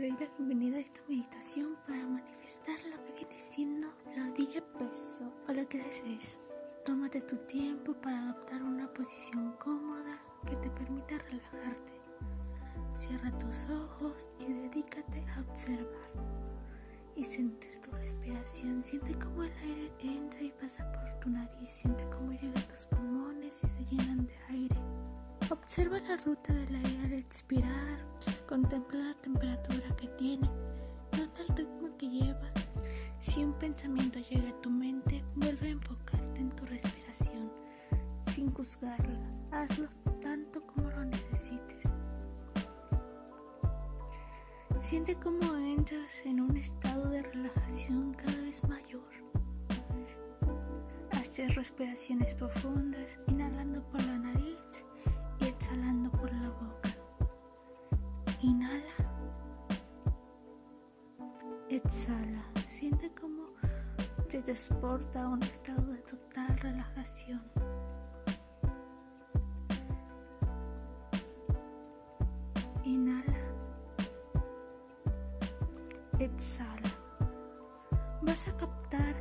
Te doy la bienvenida a esta meditación para manifestar lo que viene siendo la 10 peso o lo que desees. Tómate tu tiempo para adoptar una posición cómoda que te permita relajarte. Cierra tus ojos y dedícate a observar y sentir tu respiración. Siente cómo el aire entra y pasa por tu nariz. Siente cómo llega Observa la ruta del aire al expirar, contempla la temperatura que tiene, nota el ritmo que lleva. Si un pensamiento llega a tu mente, vuelve a enfocarte en tu respiración, sin juzgarla. Hazlo tanto como lo necesites. Siente cómo entras en un estado de relajación cada vez mayor. Haces respiraciones profundas, inhalando por la nariz Exhala. Siente cómo te transporta a un estado de total relajación. Inhala. Exhala. Vas a captar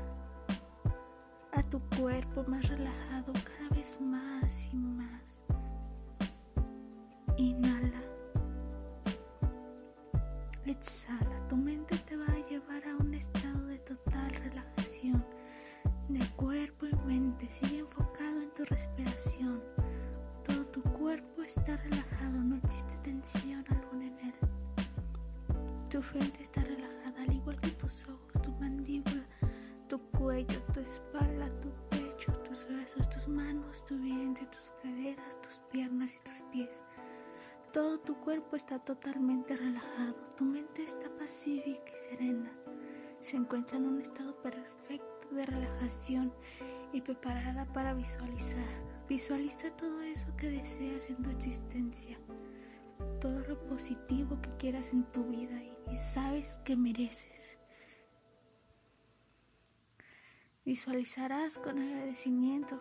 a tu cuerpo más relajado cada vez más y más. Inhala. Exhala. Relajación de cuerpo y mente. Sigue enfocado en tu respiración. Todo tu cuerpo está relajado, no existe tensión alguna en él. Tu frente está relajada, al igual que tus ojos, tu mandíbula, tu cuello, tu espalda, tu pecho, tus brazos, tus manos, tu vientre, tus caderas, tus piernas y tus pies. Todo tu cuerpo está totalmente relajado, tu mente está pacífica y serena. Se encuentra en un estado perfecto de relajación y preparada para visualizar. Visualiza todo eso que deseas en tu existencia, todo lo positivo que quieras en tu vida y sabes que mereces. Visualizarás con agradecimiento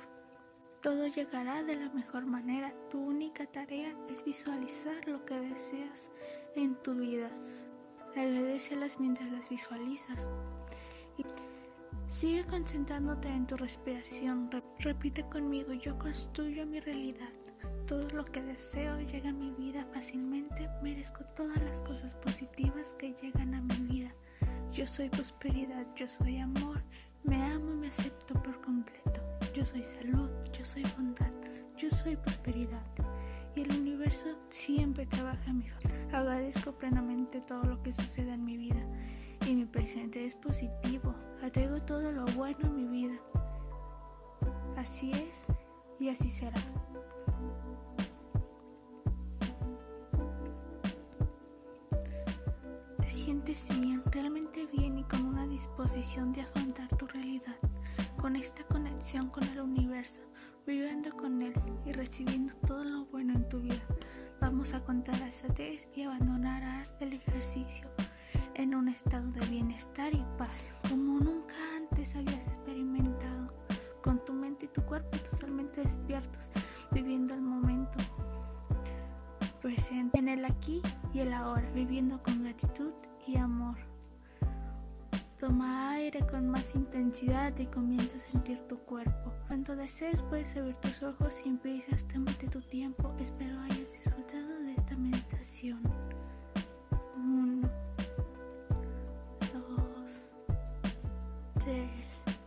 todo llegará de la mejor manera. Tu única tarea es visualizar lo que deseas en tu vida. Agradecelas mientras las visualizas. Y sigue concentrándote en tu respiración. Repite conmigo, yo construyo mi realidad. Todo lo que deseo llega a mi vida fácilmente. Merezco todas las cosas positivas que llegan a mi vida. Yo soy prosperidad, yo soy amor. Me amo y me acepto por completo. Yo soy salud, yo soy bondad, yo soy prosperidad. Y el universo siempre trabaja a mi favor. Agradezco plenamente todo lo que sucede en mi vida. Y mi presente es positivo. Atraigo todo lo bueno en mi vida. Así es y así será. Te sientes bien, realmente bien y con una disposición de afrontar tu realidad con esta conexión con el universo, viviendo con él y recibiendo todo lo bueno en tu vida. Vamos a contar hasta tres y abandonarás el ejercicio en un estado de bienestar y paz, como nunca antes habías experimentado, con tu mente y tu cuerpo totalmente despiertos, viviendo el momento presente, en el aquí y el ahora, viviendo con gratitud y amor. Toma aire con más intensidad y comienza a sentir tu cuerpo. Cuando desees puedes abrir tus ojos y empiezas. Tómate tu tiempo. Espero hayas disfrutado de esta meditación. Uno, dos, tres.